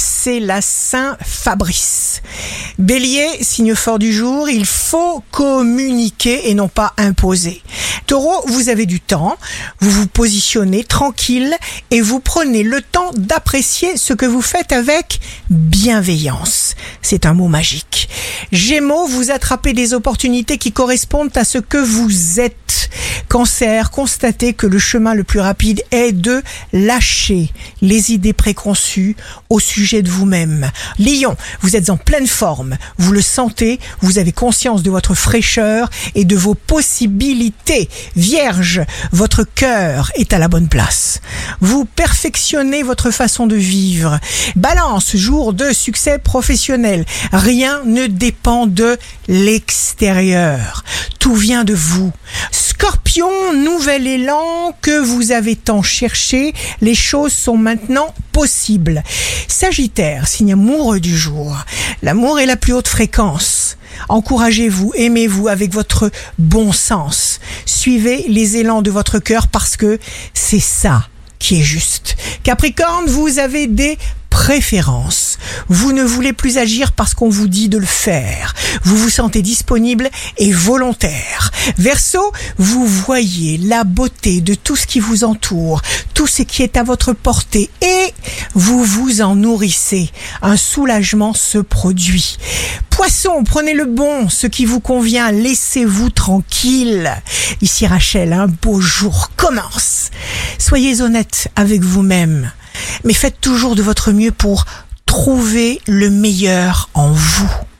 c'est la Saint Fabrice. Bélier, signe fort du jour, il faut communiquer et non pas imposer. Taureau, vous avez du temps, vous vous positionnez tranquille et vous prenez le temps d'apprécier ce que vous faites avec bienveillance. C'est un mot magique. Gémeaux, vous attrapez des opportunités qui correspondent à ce que vous êtes. Cancer, constatez que le chemin le plus rapide est de lâcher les idées préconçues au sujet de vous-même. Lion, vous êtes en pleine forme, vous le sentez, vous avez conscience de votre fraîcheur et de vos possibilités. Vierge, votre cœur est à la bonne place. Vous perfectionnez votre façon de vivre. Balance, jour de succès professionnel. Rien ne dépend de l'extérieur. Tout vient de vous. Scorpion, nouvel élan que vous avez tant cherché, les choses sont maintenant possibles. Sagittaire, signe amoureux du jour. L'amour est la plus haute fréquence. Encouragez-vous, aimez-vous avec votre bon sens. Suivez les élans de votre cœur parce que c'est ça qui est juste. Capricorne, vous avez des Vous ne voulez plus agir parce qu'on vous dit de le faire. Vous vous sentez disponible et volontaire. Verseau, vous voyez la beauté de tout ce qui vous entoure, tout ce qui est à votre portée et vous vous en nourrissez. Un soulagement se produit. Poisson, prenez le bon, ce qui vous convient, laissez-vous tranquille. Ici Rachel, un beau jour commence. Soyez honnête avec vous-même mais faites toujours de votre mieux pour trouver le meilleur en vous.